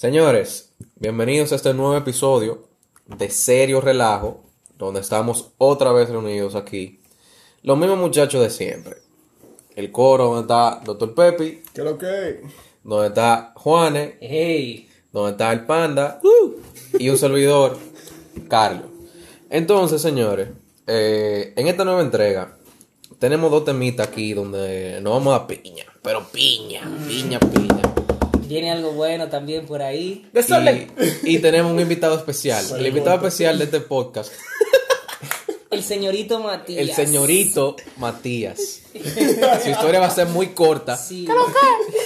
Señores, bienvenidos a este nuevo episodio de Serio Relajo, donde estamos otra vez reunidos aquí. Los mismos muchachos de siempre. El coro donde está Dr. Pepi, ¿Qué lo que? donde está Juanes, Hey, donde está el Panda y un servidor, Carlos. Entonces, señores, eh, en esta nueva entrega tenemos dos temitas aquí donde nos vamos a piña, pero piña, piña, piña. Viene algo bueno también por ahí. Y, y tenemos un invitado especial. El invitado especial de este podcast, El señorito Matías. el señorito Matías. Su historia va a ser muy corta. Sí.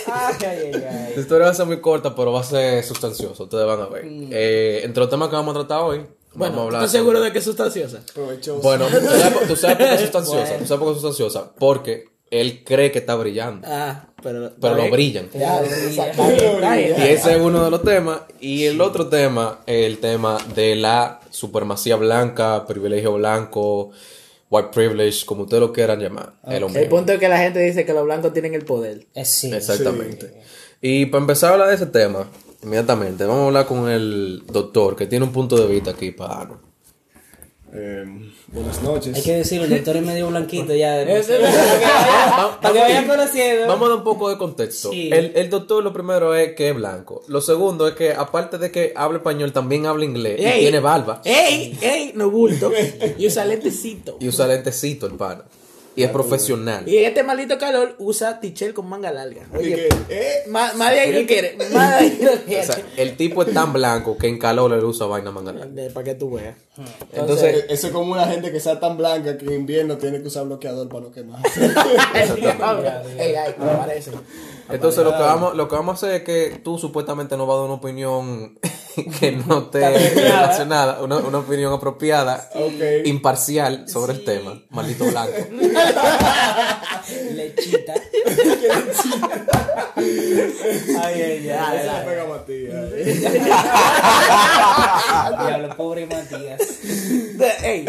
Ay, ay, ay, Su historia va a ser muy corta, pero va a ser sustanciosa. Ustedes van a ver. Eh, entre los temas que vamos a tratar hoy, vamos a hablar. ¿Estás seguro de que es sustanciosa? Provechoso. Bueno, ¿tú sabes, tú sabes por qué es sustanciosa. Tú sabes por qué es sustanciosa. Porque él cree que está brillando. Ah, pero. Pero lo brillan. Ya. Y ese es uno de los temas. Y el otro tema es el tema de la supremacía blanca, privilegio blanco, white privilege, como ustedes lo quieran llamar. El punto es que la gente dice que los blancos tienen el poder. Eh, sí. Exactamente. Y para empezar a hablar de ese tema, inmediatamente, vamos a hablar con el doctor que tiene un punto de vista aquí para darnos. Eh, buenas noches. Hay que decirlo, el doctor es medio blanquito ya. Ese- Para que vayan conociendo. Vamos a dar un poco de contexto. Sí. El, el doctor lo primero es que es blanco. Lo segundo es que aparte de que habla español, también habla inglés y Ey. tiene barba. ¡Ey! ¡Ey! No bulto. Y usa lentecito. Y usa lentecito el pana. Y es profesional. Y en este maldito calor usa tichel con manga larga. ¿Y Oye? ¿Eh? más, más de ahí no quiere. Más de ahí no O quiere. sea, el tipo es tan blanco que en calor le usa vaina mangana. Para que tú veas. Entonces, Eh, Eso es como una gente que sea tan blanca que en invierno tiene que usar bloqueador para no quemar. Ey, ay, me parece. entonces lo que vamos, lo que vamos a hacer es que tú supuestamente nos vas a dar una opinión que no esté relacionada, una, una opinión apropiada, Ok. imparcial sobre el tema. Maldito blanco. Lechita. Ay, ay, ay. Le pega Matías. Diablo, pobre Matías. Ey,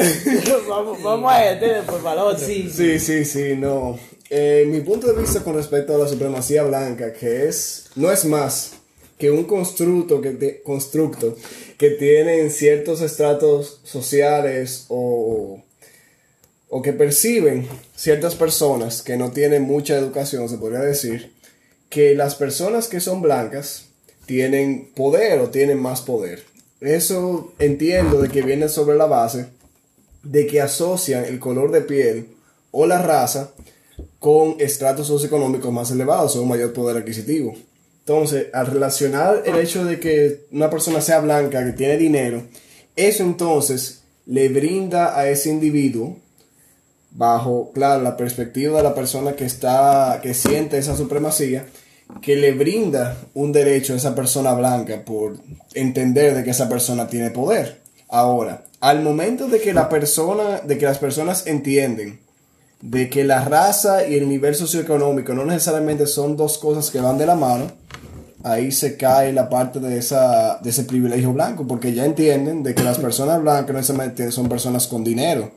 vamos, vamos a este después para el otro. Sí, sí. Sí, sí, sí, no. Eh, mi punto de vista con respecto a la supremacía blanca, que es, no es más que un constructo que, te- constructo que tienen ciertos estratos sociales o, o que perciben ciertas personas que no tienen mucha educación, se podría decir, que las personas que son blancas tienen poder o tienen más poder. Eso entiendo de que viene sobre la base de que asocian el color de piel o la raza con estratos socioeconómicos más elevados o un mayor poder adquisitivo. Entonces, al relacionar el hecho de que una persona sea blanca, que tiene dinero, eso entonces le brinda a ese individuo, bajo, claro, la perspectiva de la persona que está, que siente esa supremacía, que le brinda un derecho a esa persona blanca por entender de que esa persona tiene poder. Ahora, al momento de que la persona, de que las personas entienden de que la raza y el nivel socioeconómico no necesariamente son dos cosas que van de la mano, ahí se cae la parte de, esa, de ese privilegio blanco, porque ya entienden de que las personas blancas no necesariamente son personas con dinero,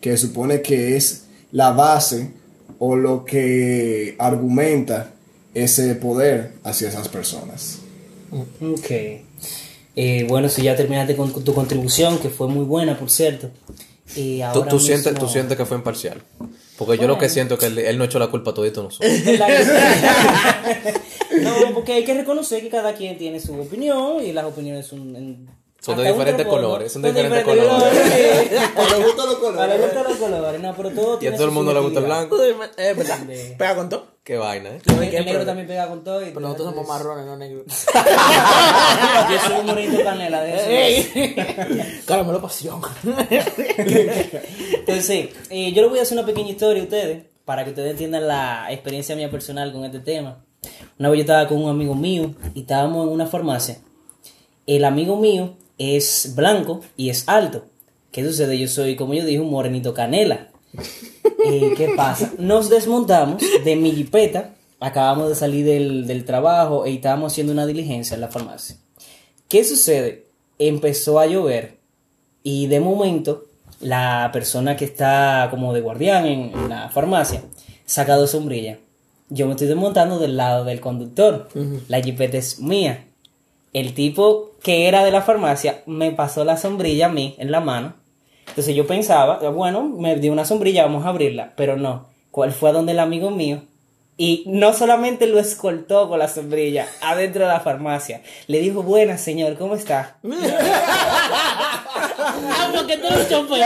que se supone que es la base o lo que argumenta ese poder hacia esas personas. Ok. Eh, bueno, si ya terminaste con tu contribución, que fue muy buena, por cierto. Y Tú, ahora tú sientes, mismo- tú sientes que fue imparcial. Porque yo lo que siento es que él, él no echó la culpa a todito nosotros. no, porque hay que reconocer que cada quien tiene su opinión y las opiniones son, en- Son de diferentes colores, son de diferentes colores. A los gustos los A colores. le gustan los colores, no, pero todo Y a todo el mundo le gusta el blanco. Es verdad. Pega con todo. Qué vaina, ¿eh? El, el negro también pega con todo. Y Pero nosotros somos marrones, no negros. Yo soy un morenito canela de eso. Caramelo pasión. Entonces, sí, eh, yo les voy a hacer una pequeña historia a ustedes para que ustedes entiendan la experiencia mía personal con este tema. Una vez yo estaba con un amigo mío y estábamos en una farmacia. El amigo mío es blanco y es alto. ¿Qué sucede? Yo soy, como yo dije, un morenito canela. Eh, ¿Qué pasa? Nos desmontamos de mi jipeta. Acabamos de salir del, del trabajo y estábamos haciendo una diligencia en la farmacia. ¿Qué sucede? Empezó a llover y de momento la persona que está como de guardián en, en la farmacia saca dos sombrillas. Yo me estoy desmontando del lado del conductor. La jipeta es mía. el tipo que era de la farmacia me pasó la sombrilla a mí en la mano. Entonces yo pensaba, bueno, me dio una sombrilla, vamos a abrirla. Pero no, ¿cuál fue a donde el amigo mío? Y no solamente lo escoltó con la sombrilla adentro de la farmacia, le dijo, buenas señor, ¿cómo está? ah, porque tú eres chofer.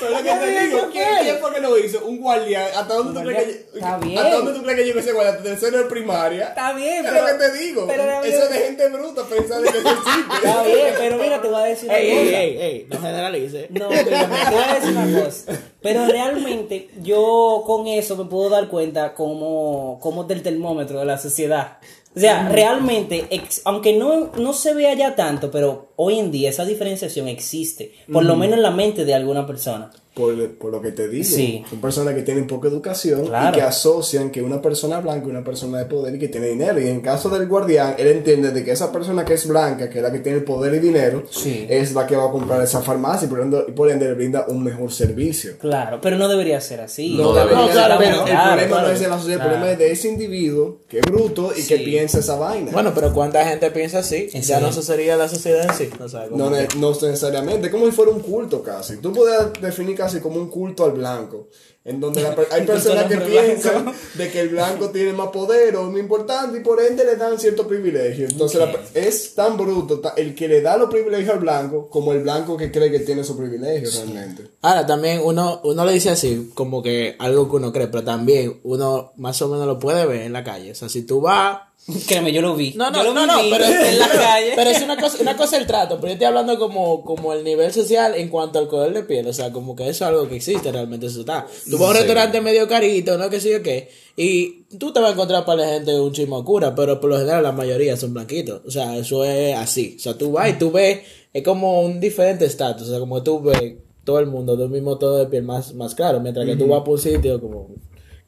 Pero lo que te digo, ¿quién, fue que lo hizo? Un guardián. ¿Hasta dónde tú crees que, Está bien. ¿Hasta dónde tú crees que llegó ese guardián? ¿Hasta tercero de primaria? Está bien, Es pero- lo que te digo. Eso es de gente bruta pensar de que existe. Está bien, pero mira, te voy a decir una Ey, cosa. ey, ey, ey, no generalice. No, pero te voy a decir una cosa. Pero realmente yo con eso me puedo dar cuenta como, como del termómetro de la sociedad. O sea, realmente, ex- aunque no, no se vea ya tanto, pero hoy en día esa diferenciación existe. Por lo menos en la mente de alguna persona. Por, por lo que te digo, Sí. son personas que tienen poca educación Claro. y que asocian que una persona blanca es una persona de poder y que tiene dinero. Y en caso del guardián, él entiende de que esa persona que es blanca, que es la que tiene el poder y dinero, Sí. es la que va a comprar esa farmacia y por ende, y por ende le brinda un mejor servicio. Claro, pero no debería ser así. No debería. No, claro, pero claro, el problema claro. no es de la sociedad, el problema es de ese individuo que es bruto y que Sí. piensa esa vaina. Bueno, pero ¿cuánta gente piensa así? Sí. Ya no eso sería la sociedad en sí. No, No, ne- que- no necesariamente, como si fuera un culto casi. Tú puedes definir casi como un culto al blanco, en donde la hay personas que piensan blanco. de que el blanco tiene más poder o muy importante y por ende le dan ciertos privilegios. Entonces la es tan bruto el que le da los privilegios al blanco como el blanco que cree que tiene esos privilegios realmente. Ahora, también uno, uno le dice así, como que algo que uno cree, pero también uno más o menos lo puede ver en la calle. O sea, si tú vas Créeme, yo lo vi. No, no, Yo lo no, no, pero, en la calle. pero es una cosa, una cosa el trato, pero yo estoy hablando como, como el nivel social en cuanto al color de piel, o sea, como que eso es algo que existe realmente, eso está. Tú vas a un Sí. restaurante medio carito, no que sé yo qué, y tú te vas a encontrar para la gente un chismo cura, pero por lo general la mayoría son blanquitos, o sea, eso es así, o sea, tú vas y tú ves, es como un diferente estatus, o sea, como tú ves todo el mundo de un mismo tono de piel más, más claro, mientras que tú vas por un sitio como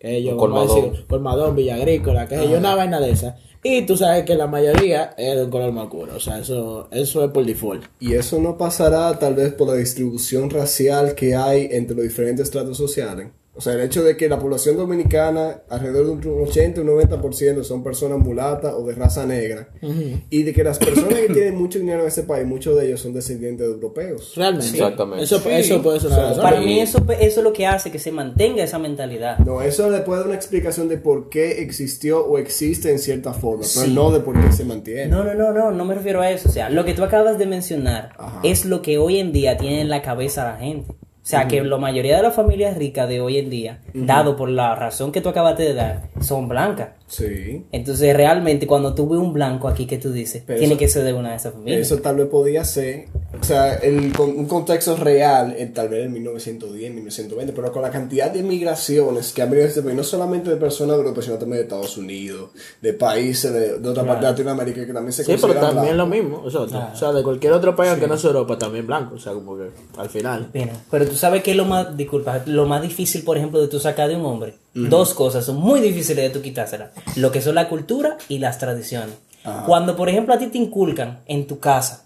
que yo, colmadón. decir, colmadón, Villa Agrícola, que sé yo, una vaina de esa. Y tú sabes que la mayoría es de un color más oscuro, o sea, eso, eso es por default. Y eso no pasará tal vez por la distribución racial que hay entre los diferentes estratos sociales. O sea, el hecho de que la población dominicana, alrededor de un 80 o un 90% son personas mulatas o de raza negra. Y de que las personas que tienen mucho dinero en ese país, muchos de ellos son descendientes de europeos. Realmente. Exactamente. Eso, eso puede ser O sea. Para mí eso, eso es lo que hace que se mantenga esa mentalidad. No, eso le puede dar una explicación de por qué existió o existe en cierta forma, pero no de por qué se mantiene. No, no, no, no, no me refiero a eso. O sea, lo que tú acabas de mencionar Ajá. es lo que hoy en día tiene en la cabeza la gente. O sea, que la mayoría de las familias ricas de hoy en día, dado por la razón que tú acabaste de dar, son blancas. Sí. Entonces, realmente, cuando tú ves un blanco aquí que tú dices, Pero tiene eso- que ser de una de esas familias. Eso tal vez podía ser, o sea, el, con un contexto real, en, tal vez en 1910, 1920, pero con la cantidad de migraciones que ha venido a este país, no solamente de personas de Europa, sino también de Estados Unidos, de países de, de otra parte de Latinoamérica que también se Sí, pero también lo mismo, eso, o sea, de cualquier otro país que no sea Europa, también blanco, o sea, como que al final. Mira, pero tú sabes que es lo más, disculpa, lo más difícil, por ejemplo, de tú sacar de un hombre. Dos cosas son muy difíciles de tú quitárselas. Lo que son la cultura y las tradiciones. Cuando, por ejemplo, a ti te inculcan en tu casa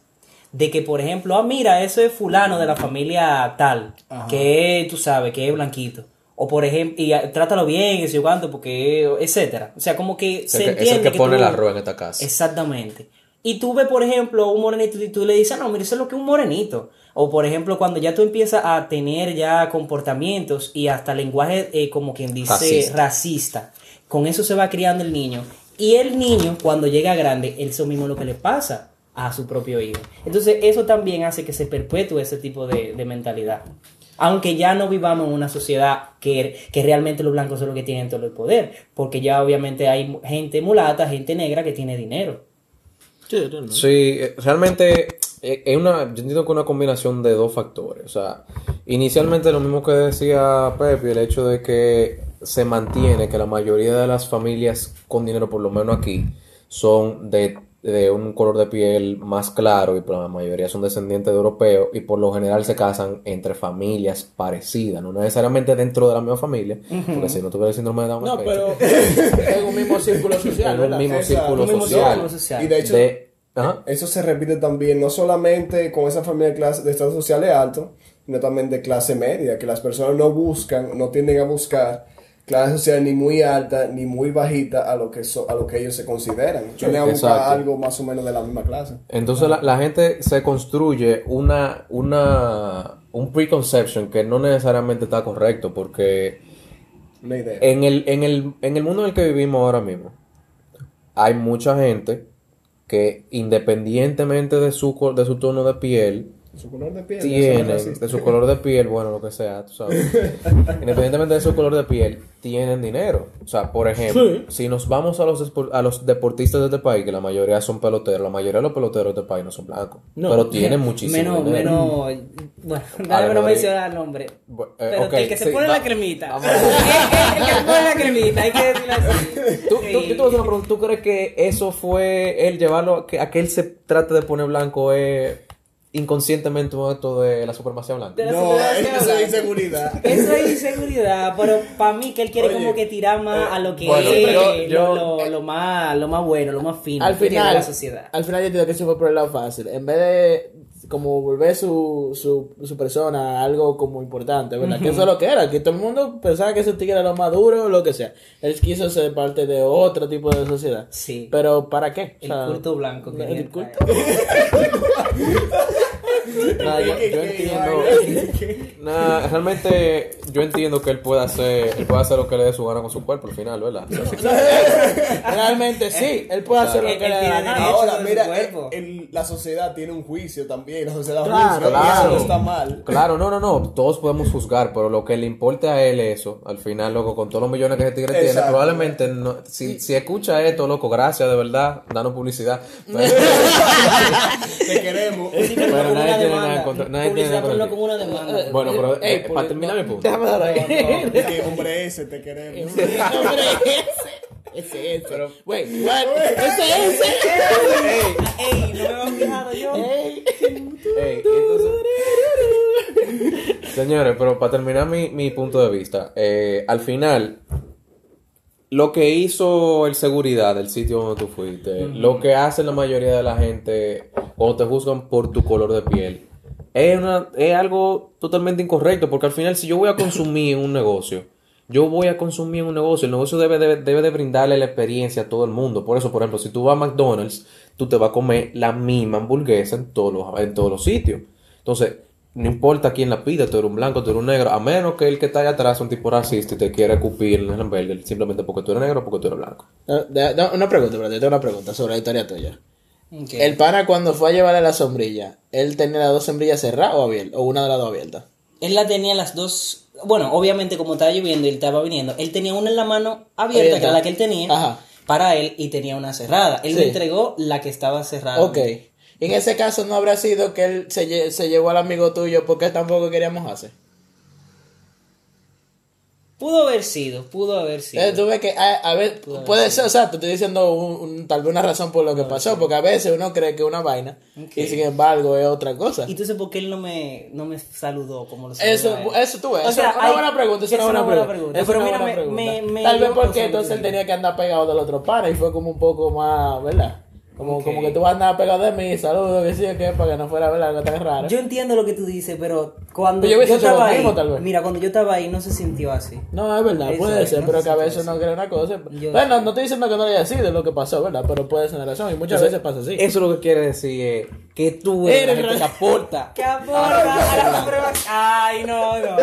de que, por ejemplo, ah, mira, eso es fulano de la familia tal, que tú sabes, que es blanquito. O por ejemplo, y trátalo bien, yo cuánto, porque, etcétera. O sea, como que Es se que, es entiende el que pone tú- el arroz en esta casa. Exactamente. Y tú ves, por ejemplo, un morenito y tú le dices, "Ah, no, mira, eso es lo que es un morenito. O, por ejemplo, cuando ya tú empiezas a tener ya comportamientos y hasta lenguaje, eh, como quien dice, Racista. racista. con eso se va criando el niño. Y el niño, cuando llega grande, eso mismo es lo que le pasa a su propio hijo. Entonces, eso también hace que se perpetúe ese tipo de, de mentalidad. Aunque ya no vivamos en una sociedad que, que realmente los blancos son los que tienen todo el poder, porque ya obviamente hay gente mulata, gente negra que tiene dinero. Sí, realmente. Sí, eh, realmente eh, es una, yo entiendo que es una combinación de dos factores. O sea, inicialmente lo mismo que decía Pepe, el hecho de que se mantiene que la mayoría de las familias con dinero, por lo menos aquí, son de, de un color de piel más claro y por la mayoría son descendientes de europeos y por lo general se casan entre familias parecidas, no necesariamente dentro de la misma familia, porque si no tuviera el síndrome de Down No, pero en un mismo círculo social, en un mismo Exacto, círculo un mismo social. círculo social. Y de hecho, De- Ajá. eso se repite también no solamente con esa familia de, clase, de estados sociales altos, sino también de clase media, que las personas no buscan, no tienden a buscar clase social ni muy alta ni muy bajita a lo que so- a lo que ellos se consideran. A buscar Exacto. algo más o menos de la misma clase. Entonces la, la gente se construye una, una, un preconception que no necesariamente está correcto porque Una idea. en el, en el, en el mundo en el que vivimos ahora mismo hay mucha gente que independientemente de su, de su tono de piel su color de piel. tienen, de su color de piel, bueno, lo que sea, tú sabes. Independientemente de su color de piel, tienen dinero. O sea, por ejemplo, si nos vamos a los, a los deportistas de este país, que la mayoría son peloteros, la mayoría de los peloteros de este país no son blancos, No. pero tienen muchísimo menos, dinero. menos, bueno, Ale, dale no mencionar el nombre. Eh, Pero el que se sí, pone va- la cremita. vamos el, que se pone la cremita, hay que decirlo así. ¿Tú, Sí. tú, yo te voy a hacer una pregunta. ¿Tú crees que eso fue el llevarlo a que, a que él se trate de poner blanco es inconscientemente un acto de la supremacía blanca? La No, supremacía eso blanca. es inseguridad. Eso es inseguridad, pero para mí que él quiere Oye, como que tirar más a lo que bueno, es yo- lo, yo- lo, lo más, lo más bueno, lo más fino al que tiene final, la sociedad. al final yo entiendo que se fue por el lado fácil. En vez de como volver su, su, su persona algo como importante, ¿verdad? Que eso es lo que era, que todo el mundo pensaba que ese tigre era lo más duro o lo que sea. Él quiso ser parte de otro tipo de sociedad. Sí. Pero ¿para qué? El culto blanco que el culto- Nada, yo, yo entiendo. Realmente yo entiendo que él puede hacer, él puede hacer lo que le dé su gana con su cuerpo al final, ¿verdad? Realmente sí, él puede hacer lo que le dé la gana. Ahora, mira, el- el- la sociedad tiene un juicio también. La sociedad Claro, claro. eso no está mal. Claro, no, no, no, todos podemos juzgar, pero lo que le importa a él eso, al final, loco, con todos los millones que ese tigre tiene, probablemente, no, si, si escucha esto, loco, gracias, de verdad, danos publicidad. Te queremos. Pero nadie tiene nada en contra- nadie tiene nada en pero como una demanda. bueno, pero eh, por- para terminar mi punto. Déjame dar ahí. Es que, hombre, ese te queremos. Hombre, ese. Ese, ese. Wait, what? Ese, ese. Ey, no me había fijado yo. Ey, entonces- Señores, pero para terminar mi, mi punto de vista, eh, al final, lo que hizo el seguridad del sitio donde tú fuiste, lo que hace la mayoría de la gente cuando te juzgan por tu color de piel, es, una- es algo totalmente incorrecto, porque al final si yo voy a consumir un negocio, yo voy a consumir un negocio, el negocio debe, debe, debe de brindarle la experiencia a todo el mundo. Por eso, por ejemplo, si tú vas a McDonald's, tú te vas a comer la misma hamburguesa en todos los, en todos los sitios. Entonces, no importa quién la pida, tú eres un blanco, tú eres un negro, a menos que el que está allá atrás sea un tipo racista y te quiere escupir en el hamburger simplemente porque tú eres negro o porque tú eres blanco. No, una pregunta, pero tengo una pregunta sobre la historia tuya. El pana cuando fue a llevarle la sombrilla, ¿él tenía las dos sombrillas cerradas o abiertas? ¿O una de las dos abiertas? Él la tenía las dos. Bueno, obviamente, como estaba lloviendo y él estaba viniendo, él tenía una en la mano abierta, Abierta. que era la que él tenía, Ajá. para él, y tenía una cerrada. Él Sí. me entregó la que estaba cerrada. Ok. En ese caso no habrá sido que él se, lle- se llevó al amigo tuyo porque tampoco quería mojarse. Pudo haber sido, pudo haber sido. Eh, tú ves que a, a ver, puede ser, o sea, te estoy diciendo un- un- tal vez una razón por lo que pasó, porque a veces uno cree que es una vaina y sin embargo es otra cosa. ¿Y tú sabes por qué él no me, no me saludó como lo Eso, eso tú ves, O eso sea, es una hay- buena pregunta, eso es una buena pregunta. Pero mira, me- pregunta. me- me Tal vez porque entonces él tenía que andar pegado del otro pana y fue como un poco más, ¿verdad? Como, Ok. como que tú vas a andar pegado de mí, saludo, que sí, que para que no fuera, ¿verdad? Algo tan raro. Yo entiendo lo que tú dices, pero cuando Pero yo yo, estaba ahí, mismo, tal vez. mira, cuando yo estaba ahí no se sintió así. No, es verdad, Eso puede es, ser, no pero que a veces no cree una cosa. Yo- Bueno, no estoy diciendo que no haya sido lo que pasó, ¿verdad? Pero puede ser una razón y muchas veces pasa así. Eso lo que quiere decir es que tú eres, Eres la gente que aporta. ¿Qué aporta a la supremacía? Ay, no, no.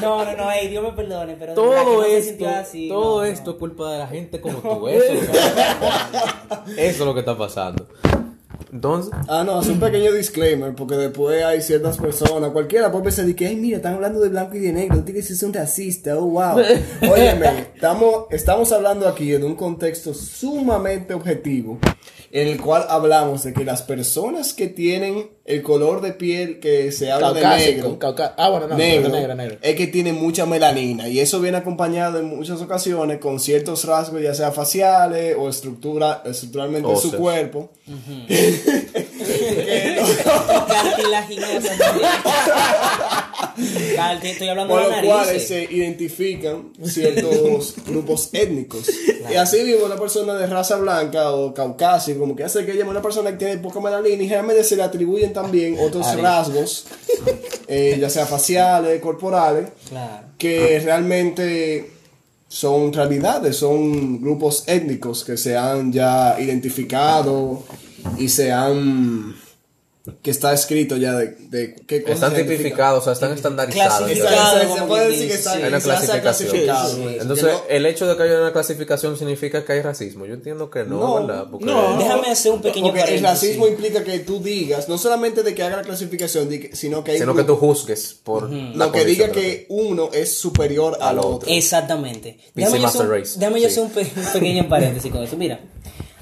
No, no, no, ey, Dios me perdone, pero verdad que Todo no esto, así, todo no, esto no. es culpa de la gente como tú. Eso, es lo que- eso es lo que está pasando. Entonces, Ah, no, hace un pequeño disclaimer, porque después hay ciertas personas, cualquiera puede pensar de que, ay, mira, están hablando de blanco y de negro, tú tienes que ser un racista, oh, wow. Óyeme, estamos, estamos hablando aquí en un contexto sumamente objetivo, en el cual hablamos de que las personas que tienen el color de piel que se habla de negro, cauca- Ah, bueno, no, negro, negro, negro. es que tiene mucha melanina y eso viene acompañado en muchas ocasiones con ciertos rasgos ya sea faciales o estructura, estructuralmente de su cuerpo. Estoy hablando de los cuales se identifican ciertos grupos étnicos. Y así mismo una persona de raza blanca o caucásica, como que hace que ella es una persona que tiene poca melanina y generalmente se le atribuyen también otros Ari. rasgos, eh, ya sea faciales, corporales, Claro. que realmente son realidades, son grupos étnicos que se han ya identificado y se han que está escrito ya de, de qué cosas Están tipificados, o sea, están estandarizados. Clasificados. Se- puede decir que dice. está, Hay una clasificación. Sí, sí. Entonces, no- el hecho de que haya una clasificación significa que hay racismo. Yo entiendo que no, No, ¿verdad? Porque no. Déjame hacer un pequeño Porque el paréntesis. racismo implica que tú digas, no solamente de que haga la clasificación, sino que hay sino que tú juzgues por la no, que diga que uno es superior al otro. Exactamente. Déjame yo hacer un- Sí. un pequeño paréntesis con eso. Mira,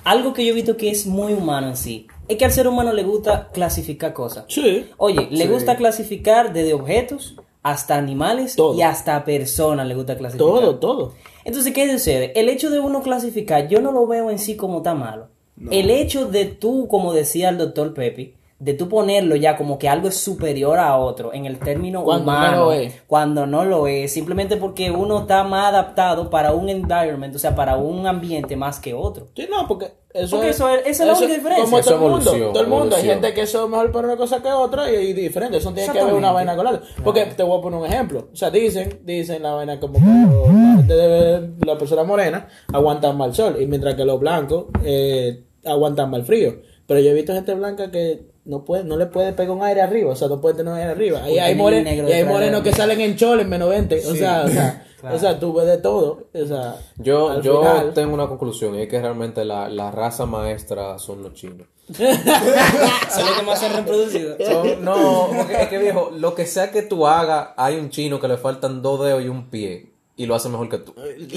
algo que yo he visto que es muy humano en sí, es que al ser humano le gusta clasificar cosas. Sí. Oye, le gusta clasificar desde objetos hasta animales Todo. y hasta personas le gusta clasificar. Todo, todo. Entonces, ¿qué sucede? El hecho de uno clasificar, yo no lo veo en sí como tan malo. El hecho de tú, como decía el doctor Pepe, de tú ponerlo ya como que algo es superior a otro en el término Cuando no humano, lo es. cuando no lo es, simplemente porque uno está más adaptado para un environment, o sea, para un ambiente más que otro. Sí, no, porque eso Porque es, eso es- esa es la única diferencia. Como Eso todo el mundo, todo el mundo. Hay gente que eso es mejor para una cosa que otra y, y diferente. Eso tiene que ver una vaina con la otra. Porque te voy a poner un ejemplo. O sea, dicen, dicen la vaina como que la gente de la persona morena aguantan mal sol y mientras que los blancos eh, aguantan mal frío. Pero yo he visto gente blanca que no puede, no le puede pegar un aire arriba, o sea, no puede tener un aire arriba. Y Porque hay, moren- negro y hay morenos que salen en chol en menos 20. O sea, o sea, o sea, tú ves de todo. O sea, Yo, yo final- tengo una conclusión y es que realmente la, la raza maestra son los chinos. Eso es lo que más se ha reproducido. Son- no, porque es que viejo, lo que sea que tú hagas, hay un chino que le faltan dos dedos y un pie y lo hace mejor que tú.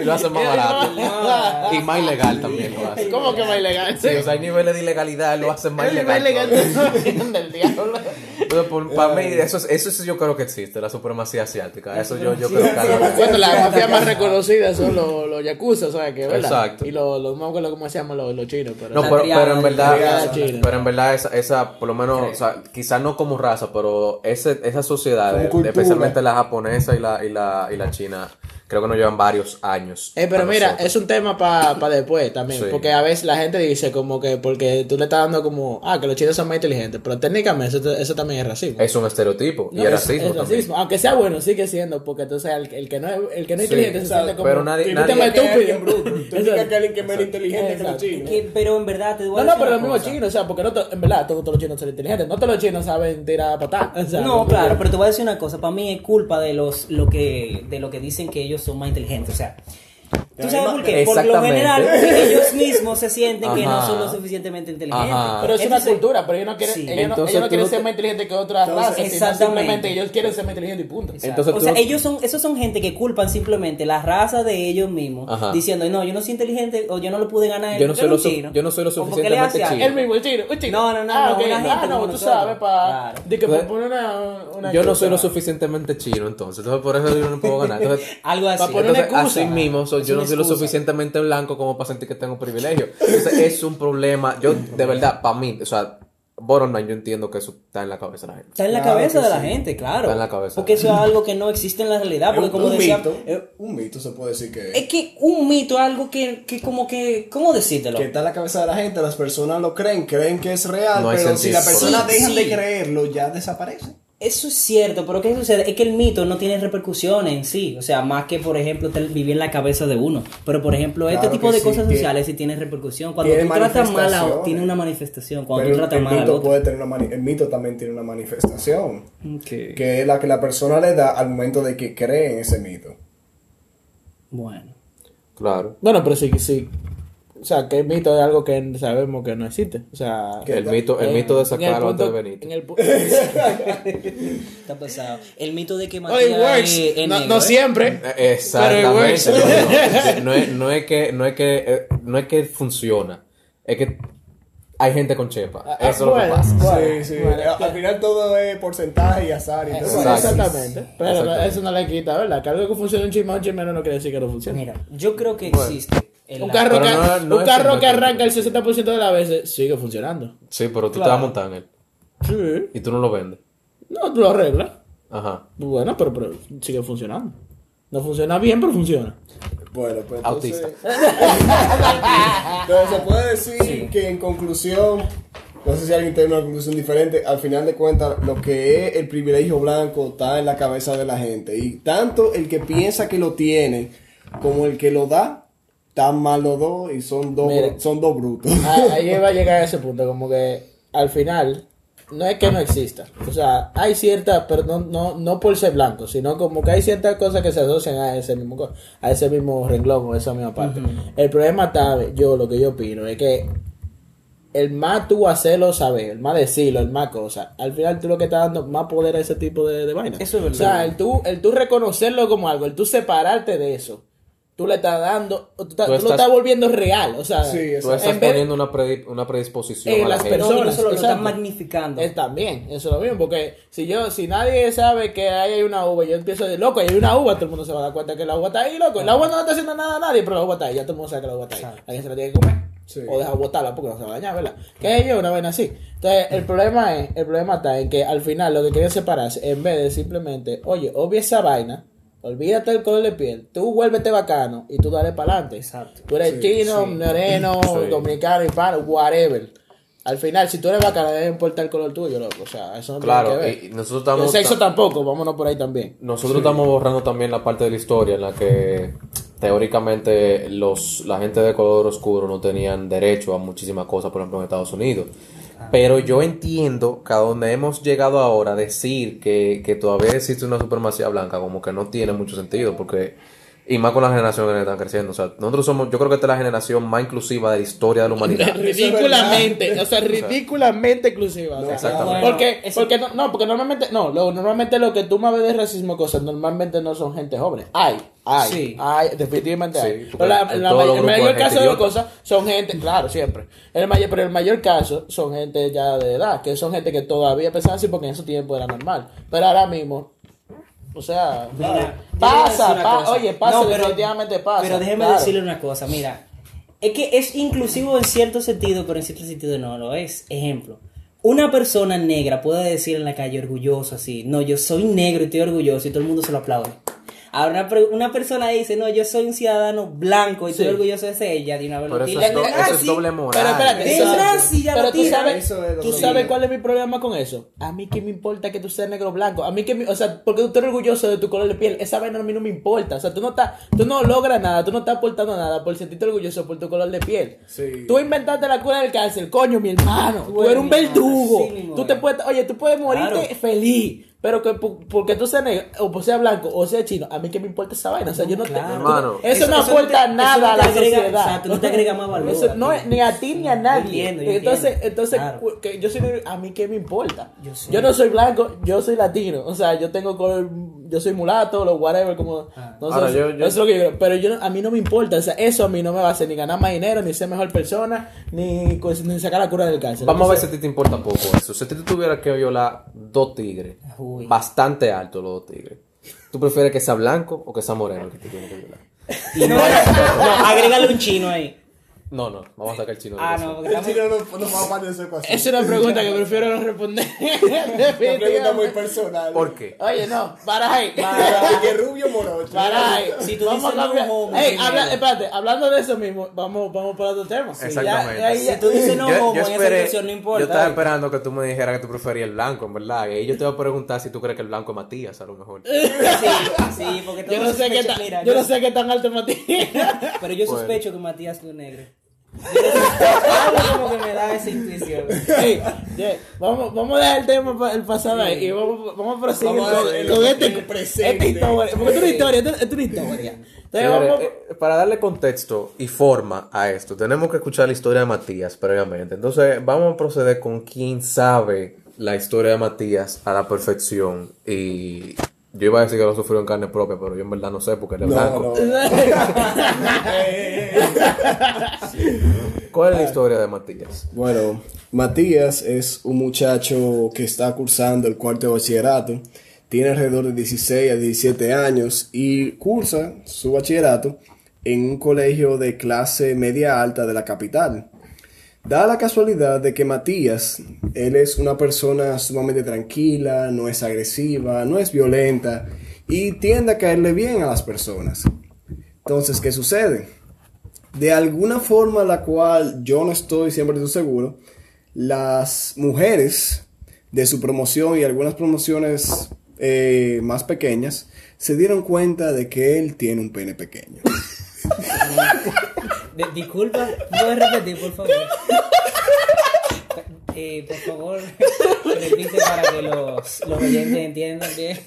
Y lo hace más barato. y más ilegal también lo hace. ¿Cómo que más ilegal? Sí, o sea, hay niveles de ilegalidad, lo hacen más ilegal. nivel legal todavía. del diablo. Entonces, por- para mí, eso, yo creo que existe, la supremacía asiática. Eso yo, yo creo que algo- Bueno, las mafias más reconocidas son los, los yakuza, ¿sabes qué? ¿Verdad? Exacto. Y los, los, no me acuerdo cómo se llaman los, los chinos, pero... No, pero, en verdad, pero en verdad esa, esa por lo menos, o sea, quizás no como raza, pero ese, esa sociedad, especialmente la japonesa y la, y la, y la china, creo que nos llevan varios años. Eh, pero mira, nosotros. es un tema para después también, Sí. porque a veces la gente dice como que porque tú le estás dando como, ah, que los chinos son más inteligentes, pero técnicamente eso, eso también es racismo. es un estereotipo y No, es es- racismo es también. racismo. Aunque sea bueno, sigue siendo, porque entonces el, el que no es, el que no es Sí, inteligente se siente como... pero nadie- "Tú nadie- más Que hay estúpido". alguien bruto. Tú digas que alguien que es menos inteligente que los chinos. Que- pero en verdad te voy a No, no, decir pero una los mismos cosa. chinos, o sea, porque no to- en verdad todos, todos los chinos son inteligentes, no todos los chinos saben tirar patada. o sea, No, claro, pero te voy a decir una cosa, para mí es culpa de los lo que de lo que dicen que ellos son más inteligentes, o sea, ¿tú sabes por qué? Por lo general ellos mismos se sienten que no son lo suficientemente inteligentes. Ajá. Pero es Entonces- una cultura, pero ellos no quieren, Sí. ellos no, Entonces ellos no quieren ser más inteligentes que otras razas, exactamente. simplemente ellos quieren ser más inteligentes y punto. Entonces o sea, no- ellos son, esos son gente que culpan simplemente la raza de ellos mismos, Ajá. diciendo, no, yo no soy inteligente o yo no lo pude ganar. Yo no soy lo su- yo no soy lo suficientemente chino. El mismo, el chino, el chino. No, no, no, Ah, no, ok. una gente Ah, no, como tú sabes, para. Claro. De que Entonces, para poner una. una Yo no soy lo suficientemente chino, entonces. Entonces, por eso yo no puedo ganar. Algo así. Pa' poner una excusa. mismo, yo no soy lo suficientemente blanco como para sentir que tengo privilegio. Entonces, es un problema. Yo, de verdad, para mí, o sea, bottom line, yo entiendo que eso está en la cabeza de la gente. Está en la Claro cabeza de la sí. gente, claro. Está en la cabeza. Porque eso es algo que no existe en la realidad. Porque un, como un decía, mito, eh, un mito se puede decir que, es que un mito es algo que, que como que, ¿cómo decírtelo? que está en la cabeza de la gente, las personas lo creen, creen que es real, No pero si la persona eso. deja Sí, de sí. creerlo, ya desaparece. Eso es cierto, pero ¿qué sucede? Es que el mito no tiene repercusiones en sí. O sea, más que, por ejemplo, vivir en la cabeza de uno. Pero, por ejemplo, este Claro tipo de sí, cosas tiene- sociales sí tienen repercusión. Cuando tiene tú tratas mal a tiene una manifestación. Cuando Pero tú el, tratas el mal al mito otro. puede tener una mani- el mito también tiene una manifestación, que es la que la persona le da al momento de que cree en ese mito. Bueno. Claro. Bueno, pero sí, sí. O sea, que el mito es algo que sabemos que no existe. O sea, ¿Qué El mito, el mito de sacar a los de Benito. en el pu- Está pasado. El mito de que Oh, Matías it works. es- es No, negro, no ¿eh? siempre. Eh, Exactamente. Pero it No, no, no es, no es que, no es que, eh, no es que funciona. Es que hay gente con chepa. Ah, Eso es lo que pasa. Bueno, sí, sí. bueno, al, al final todo es porcentaje y azar y todo eso. Exacto. Exactamente. Pero Exactamente. eso no le quita, ¿verdad? Que algo que funcione un chisme un no quiere decir que no funcione. Mira, yo creo que existe. En Un carro, que, no- no un carro que arranca el 60% de las veces sigue funcionando. Sí, pero tú te Claro. vas a montar en él. Sí. Y tú no lo vendes. No, tú lo arreglas. Ajá. Bueno, pero, pero sigue funcionando. No funciona bien, pero funciona. Bueno, pues entonces, Autista. entonces se puede decir que en conclusión no sé si alguien tiene una conclusión diferente, al final de cuentas lo que es el privilegio blanco está en la cabeza de la gente. Y tanto el que piensa que lo tiene como el que lo da, están mal los dos y son dos, Mire. son dos brutos. Ah, Ahí va a llegar a ese punto, como que al final no es que no exista. O sea, hay ciertas, pero no, no, no por ser blanco, sino como que hay ciertas cosas que se asocian a ese mismo, co- a ese mismo renglón o esa misma parte. El problema está, yo lo que yo opino, es que el más tú hacerlo saber, el más decirlo, el más cosa, al final tú lo que estás dando más poder a ese tipo de, de vaina. Eso es verdad. O sea, el tú, el tú reconocerlo como algo, el tú separarte de eso. Tú le estás dando, tú, estás- Tú tú lo estás- volviendo real, o sea, Sí, Tú estás en vez- poniendo una, predi- una predisposición en a la las personas. solo lo están magnificando. Es también, eso es lo mismo, porque si yo, si nadie sabe que ahí hay una uva, yo empiezo a decir, loco, ahí hay una uva, todo el mundo se va a dar cuenta que la uva está ahí, loco, la uva no está haciendo nada a nadie, pero la uva está ahí, ya todo el mundo sabe que la uva está ahí, Exacto. alguien se la tiene que comer, Sí. o deja botarla porque no se va a dañar, ¿verdad? Que ellos una vez así. Entonces, el problema es, el problema está en que al final lo que quieren separarse, en vez de simplemente, oye, obvia esa vaina, olvídate del color de piel, tú vuélvete bacano y tú dale para adelante. Exacto. Tú eres chino, moreno, Sí. dominicano, hispano, whatever. Al final, si tú eres bacano, debe importar el color tuyo, loco. O sea, eso no tiene Claro, que ver. y nosotros estamos... el sexo tampoco, vámonos por ahí también. Nosotros estamos borrando también la parte de la historia en la que teóricamente los la gente de color oscuro no tenían derecho a muchísimas cosas, por ejemplo en Estados Unidos. Pero yo entiendo que a donde hemos llegado ahora, decir que, que todavía existe una supremacía blanca, como que no tiene mucho sentido, porque, y más con las generaciones que están creciendo, o sea, nosotros somos, yo creo que esta es la generación más inclusiva de la historia de la humanidad. ridículamente, o sea, ridículamente exclusiva. o sea, Exactamente. Bueno, porque, porque no, no, porque normalmente, no, lo, normalmente lo que tú más ves de racismo y cosas, normalmente no son gente joven. Hay, hay, Sí. hay, definitivamente Sí, hay. Pero la, la el mayor caso de las cosas son gente, claro, siempre. El mayor, pero el mayor caso son gente ya de edad, que son gente que todavía pensaban así porque en ese tiempo era normal. Pero ahora mismo, o sea, Mira, pasa, pa- oye, pasa, No, pero- definitivamente pasa. Pero déjeme claro. decirle una cosa, mira. Es que es inclusivo en cierto sentido, pero en cierto sentido no lo es. Ejemplo. Una persona negra puede decir en la calle orgulloso así, no, yo soy negro y estoy orgulloso y todo el mundo se lo aplaude. Ahora una, per- una persona dice, no, yo soy un ciudadano blanco y estoy Sí. orgulloso de ser ella, de una vez lo Pero eso es, do- de eso es nazi. doble moral. Pero espérate, De exacto. nazi ya pero lo tú sabes, Eso es tú sabes cuál es mi problema con eso. A mí que me importa que tú seas negro o blanco. A mí que, me- o sea, porque tú eres orgulloso de tu color de piel. Esa vaina a mí no me importa. O sea, tú no estás, tú no logras nada, tú no estás aportando nada por sentirte orgulloso por tu color de piel. Sí. Tú inventaste la cura del cáncer, coño, mi hermano. Tú eres eres un verdugo. Tú te es. puedes, oye, tú puedes morirte Claro. feliz. Pero que po- porque tú seas negro, o sea blanco, o sea chino, a mí que me importa esa vaina. O sea, yo no te- claro. Hermano. Eso, Eso- no eso aporta no te- nada no a te la agrega- sociedad. exacto, no te agrega más valor Eso no es ni a ti ni a nadie. entiendo, yo entonces, entiendo. entonces Claro. que yo soy negro, a mí qué me importa. Yo. Yo no soy blanco, yo soy latino. O sea, yo tengo color, yo soy mulato, lo whatever, como. Ah. No sé, Ahora, yo- yo- eso es lo que yo creo. Pero yo, no- a mí no me importa. O sea, eso a mí no me va a hacer ni ganar más dinero, ni ser mejor persona, ni, ni sacar la cura del cáncer. Vamos a ver Entonces, si a ti te importa poco eso. Si a ti te tuviera que violar dos tigres, Uy. bastante altos los dos tigres, ¿tú prefieres que sea blanco o que sea moreno el que te tiene que violar? Y no, no, agrégale un chino ahí. No, no, vamos a sacar el chino. de Ah, no, porque El estamos- chino no, no va a parecer esa ecuación. Es una pregunta que prefiero no responder. Una pregunta muy personal. ¿Por qué? Oye, no, para ahí. Para que rubio morocho. Para ahí. Si tú vamos dices a cambiar. no homo Ey, primero. espérate, hablando de eso mismo, vamos, vamos para otro tema. Exactamente. Ya- ahí ya- Si tú dices no homo en esa situación, no importa. yo estaba esperando que tú me dijeras que tú preferías el blanco, en verdad. Y yo te voy a preguntar si tú crees que el blanco es Matías, a lo mejor. Sí, sí, porque yo todos no sé qué tan, yo no sé qué tan alto es Matías. Pero yo Bueno. sospecho que Matías no es negro. Yo no sé, Algo como que me da esa intuición. Ey, yeah, vamos, vamos a dejar el tema el pasado ahí y vamos, vamos a proseguir Vamos a con, ver con el- este, el presente. esta historia. Porque es una historia, esto es una historia. Entonces Señores, vamos. para darle contexto y forma a esto, tenemos que escuchar la historia de Matías previamente. Entonces, vamos a proceder con quien sabe la historia de Matías a la perfección. Y yo iba a decir que lo sufrió en carne propia, pero yo en verdad no sé porque él es No, blanco. no. ¿Cuál es la historia de Matías? Bueno, Matías es un muchacho que está cursando el cuarto de bachillerato. Tiene alrededor de 16 a 17 años y cursa su bachillerato en un colegio de clase media alta de la capital. Da la casualidad de que Matías, él es una persona sumamente tranquila, no es agresiva, no es violenta y tiende a caerle bien a las personas. Entonces, ¿qué sucede? De alguna forma la cual yo no estoy siempre seguro, las mujeres de su promoción y algunas promociones eh, más pequeñas se dieron cuenta de que él tiene un pene pequeño. De- disculpa, ¿puedes repetir, por favor? Eh, por favor, repite para que los, los oyentes entiendan bien.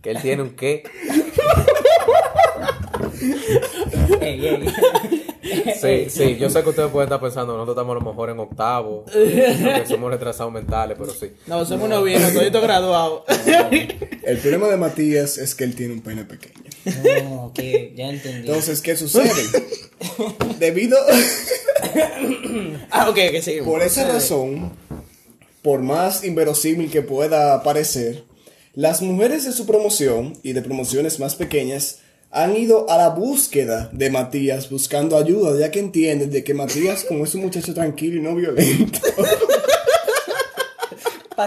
Que él tiene un qué. Ey, ey. Sí, sí, yo sé que ustedes pueden estar pensando, nosotros estamos a lo mejor en octavo, porque somos retrasados mentales, pero sí. No, somos unos viejos, toditos graduados. El problema de Matías es que él tiene un pene pequeño. No, ok, ya entendí. Entonces, ¿qué sucede? Debido ah, ok, que seguimos. por esa razón, por más inverosímil que pueda parecer, las mujeres de su promoción y de promociones más pequeñas han ido a la búsqueda de Matías buscando ayuda, ya que entienden de que Matías, como es un muchacho tranquilo y no violento,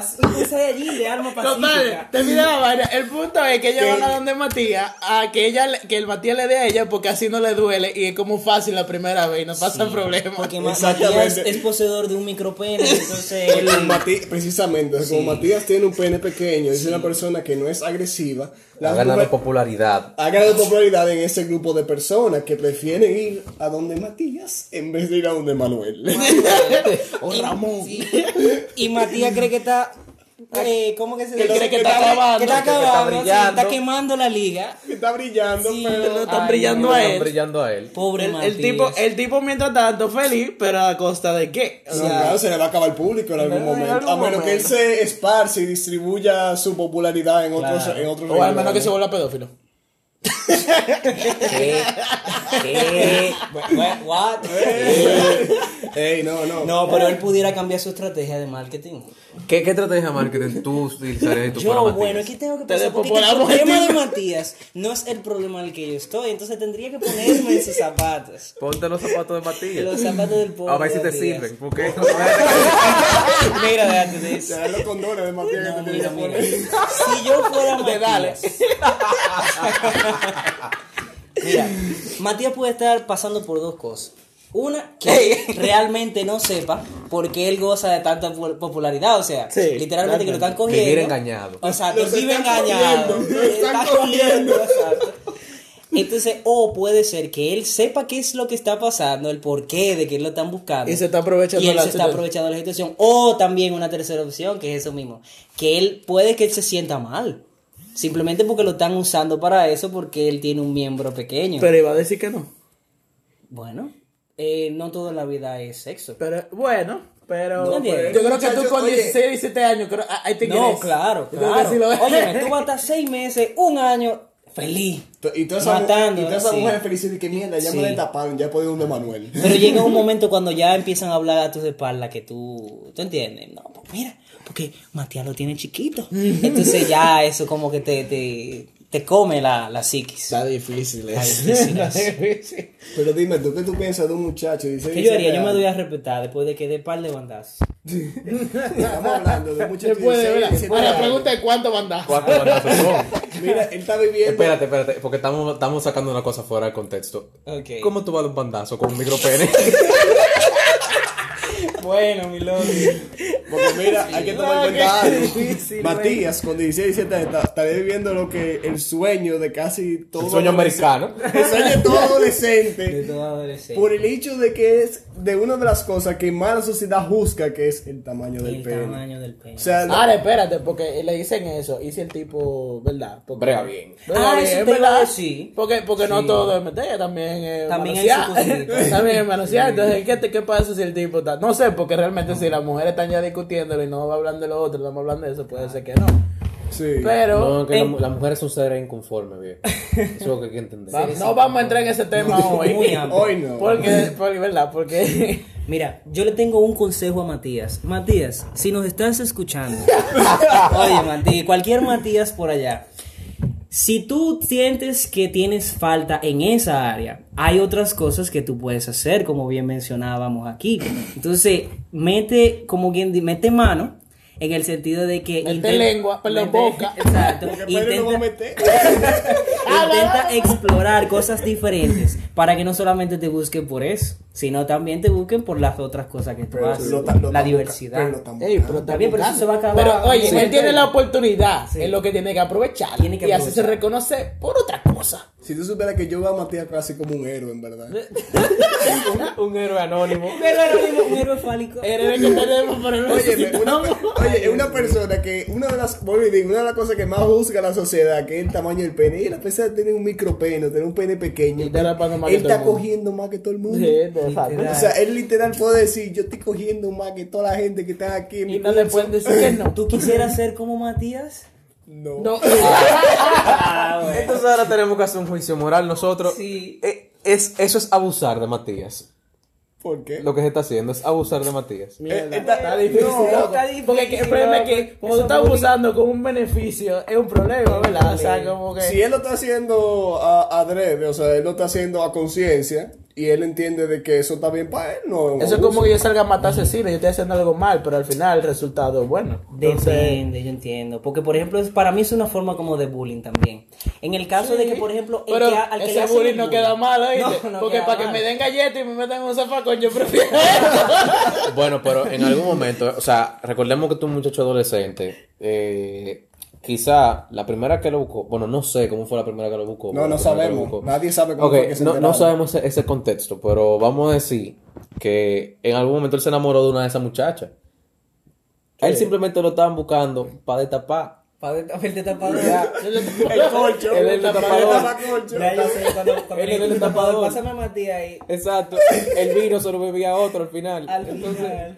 Saiyajin de arma Total, la vaina. El punto es que Que- van a donde Matías, a que ella le- que el Matías le dé a ella porque así no le duele y es como fácil la primera vez y no pasa problema. Porque. Matías es poseedor de un micropene, entonces él- Porque Mati- precisamente, como Matías tiene un pene pequeño, es una persona que no es agresiva, Ha ganado popularidad. ha ganado popularidad en ese grupo de personas que prefieren ir a donde Matías en vez de ir a donde Manuel. o Ramón. Sí. Y Matías cree que está. Eh, ¿Cómo que se Que dice? cree que está acabando, Que está que está acabando, sí, brillando. está quemando la liga. que está brillando, Sí, pero... Lo están Ay, brillando no, a Están él. brillando a él. Pobre El, el tipo, el tipo mientras tanto feliz, pero a costa de qué? O No, claro, se le va a acabar el público en algún En momento. algún a menos que él se esparce y distribuya su popularidad en otros, en otros o al menos que se vuelva pedófilo. ¿Qué? ¿Qué? What? What? Ey, no, no. No, pero él pudiera cambiar su estrategia de marketing. ¿Qué, qué estrategia de marketing tú utilizarías fueras Yo, Matías? bueno, es que tengo que Te pensar porque el problema de. Matías no es el problema el que yo estoy, entonces tendría que ponerme en sus zapatos. Ponte los zapatos de Matías. Los zapatos del pobre A ver si te Matías. sirven. Porque Mira, déjate de eso. Se dan los condones de Matías No, te mira, que mira. poner. Si yo fuera De dale. Matías. Mira, Matías puede estar pasando por dos cosas. Una, que realmente no sepa por qué él goza de tanta po- popularidad. O sea, Sí, literalmente que lo están cogiendo. Vivir engañado. O sea, que vive engañado. cogiendo, los están Está cogiendo. exacto. Entonces, o puede ser que él sepa qué es lo que está pasando, el porqué de que lo están buscando. Y se está aprovechando Y él la se está situación. aprovechando la situación. O también una tercera opción, que es eso mismo. Que él puede que él se sienta mal. Simplemente porque lo están usando para eso, porque él tiene un miembro pequeño. Pero iba a decir que no. bueno, eh, no toda la vida es sexo. Pero bueno, pero No, yo pues, creo que tú con oye. 16, 17 años, creo, think it No, claro. Oye, tú vas a estar seis meses, un año, feliz. Y todas esas sí. mujeres felices de que mierda, ya Sí. me destaparon, ya puedo ir donde Manuel. Pero llega un momento cuando ya empiezan a hablar a tus espaldas que tú, ¿tú entiendes? No, pues mira, porque Matías lo tiene chiquito. Entonces ya eso como que te, te, te come la, la psiquis. Está difícil Está eso. difícil Está eso. difícil. Pero dime, ¿tú qué tú piensas de un muchacho? Dice, ¿Qué yo haría? Yo me doy a respetar después de que dé par de bandazos. Estamos hablando de un muchacho Después de de verdad. 16, Ahora la 17 pregunta es cuánto mandas. ¿Cuántos bandazos son? Mira, él está viviendo... Espérate, espérate, porque estamos, estamos sacando una cosa fuera de contexto. Ok. ¿Cómo tú vas a dar un bandazo con un micropene? Bueno, mi loco. Porque mira, hay que tomar en Ah, cuenta algo. Matías, con 16, 17 años, está- estaría viviendo lo que el sueño de casi todo El sueño americano. El sueño de todo De adolescente. todo adolescente. Por el hecho de que es de una de las cosas que más la sociedad juzga, que es el tamaño del El pene. tamaño del pene. O sea, Ahora espérate, porque le dicen eso. Y si el tipo, ¿verdad? Porque, Brega bien. Brega Ah, bien, eso te iba a ¿verdad? decir. Porque, porque no todo es meter, también es También cosita. también es manosear. Entonces, ¿qué, te- ¿qué pasa si el tipo está? No sé, porque realmente si las mujeres están ya discutiéndolo y no va hablando de lo otro, estamos hablando de eso, puede ser que no. Sí. Pero No, que en- la- las mujeres son seres inconformes, viejo. Eso es lo que hay que entender. va- no vamos a entrar en ese tema hoy. Muy. Hoy no. Porque, porque, ¿verdad? Porque Mira, yo le tengo un consejo a Matías. Matías, si nos estás escuchando, oye, Matías, cualquier Matías por allá, si tú sientes que tienes falta en esa área, hay otras cosas que tú puedes hacer, como bien mencionábamos aquí. Entonces, mete, como quien mete mano en el sentido de que Mete lengua, perdón, mete- boca. Exacto. Intenta, intenta explorar cosas diferentes para que no solamente te busquen por eso, sino también te busquen por las otras cosas que tú Pero haces. lo ta- lo la diversidad. pero lo ta- Ey, pero eso se va a acabar. Pero oye, Sí. él tiene la oportunidad, Sí. es lo que tiene que aprovechar. Tiene que y así se aprovechar. reconoce por otra cosa. Si tú supieras que yo veo a Matías casi como un héroe, en verdad. Un héroe anónimo. Un héroe- un héroe fálico. El que tenemos, pero no Oye, una, necesitamos. oye, es una persona que una de las y digo, una de las cosas que más juzga la sociedad, que es el tamaño del pene, y la pesar de tener un micropene, tener un pene pequeño, Y que él todo el está mundo. cogiendo más que todo el mundo. Sí, exacto. O sea, él literal puede decir, yo estoy cogiendo más que toda la gente que está aquí en Y mi no le curso". pueden decir que no. ¿Tú quisieras ser como Matías? No. No. Ah, bueno. Entonces ahora tenemos que hacer un juicio moral nosotros. Sí. Eh, es, eso es abusar de Matías. ¿Por qué? Lo que se está haciendo es abusar de Matías. Mierda, Eh, está- está difícil. no, está difícil, Porque que- el problema es que cuando tú estás bullying. usando con un beneficio, es un problema, ¿verdad? O sea, como que. Si él lo está haciendo a, adrede, o sea, él lo está haciendo a conciencia, y él entiende de que eso está bien para él, no Eso es como que yo salga a matar asesinos, yo estoy haciendo algo mal, pero al final el resultado es bueno. Entonces, Depende, yo entiendo. Porque, por ejemplo, es, para mí es una forma como de bullying también. En el caso de que, por ejemplo, el pero que, al que le ese hacen bullying el no queda mal, ¿oíste? No, no Porque para que me den galletas y me metan en un zafacón, yo prefiero. Bueno, pero en algún momento, o sea, recordemos que tú un muchacho adolescente, eh, quizá la primera que lo buscó, bueno, no sé cómo fue la primera que lo buscó. No, no sabemos. Nadie sabe cómo fue que se no, no sabemos ese, ese contexto, pero vamos a decir que en algún momento él se enamoró de una de esas muchachas. Él simplemente lo estaban buscando para destapar. Tapado. El colcho. El tapador. Tapa colcho. Ya yo sé, cuando, cuando Él le es digo el tapador, tapador. pásame a Matías ahí. Exacto. El vino se lo bebía a otro al final. Al Entonces, final.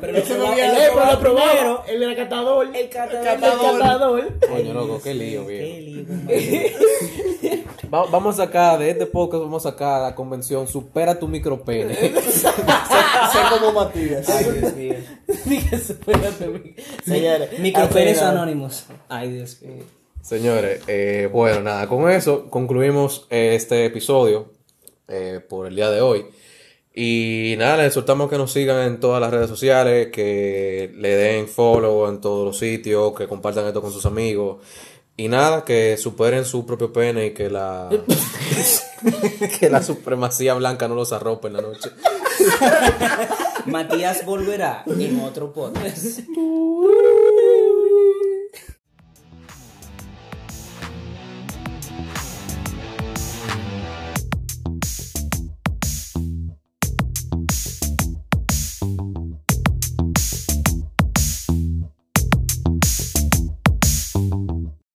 Pero Él se lo bebía el él pero lo probaba probaba. primero. Él era catador. El catador. El catador. coño, loco, qué lío, Qué viejo. lío, Va- vamos a sacar de este podcast, vamos a sacar la convención Supera tu micropene. Sé como Matías. Ay, Dios mío. Señores, Micropenes anónimos. Ay, Dios mío. Señores, eh, bueno, nada, con eso concluimos eh, este episodio eh, por el día de hoy. Y nada, les exhortamos que nos sigan en todas las redes sociales, que le den follow en todos los sitios, que compartan esto con sus amigos. Y nada, que superen su propio pene y que la que la supremacía blanca no los arrope en la noche. Matías volverá en otro podcast.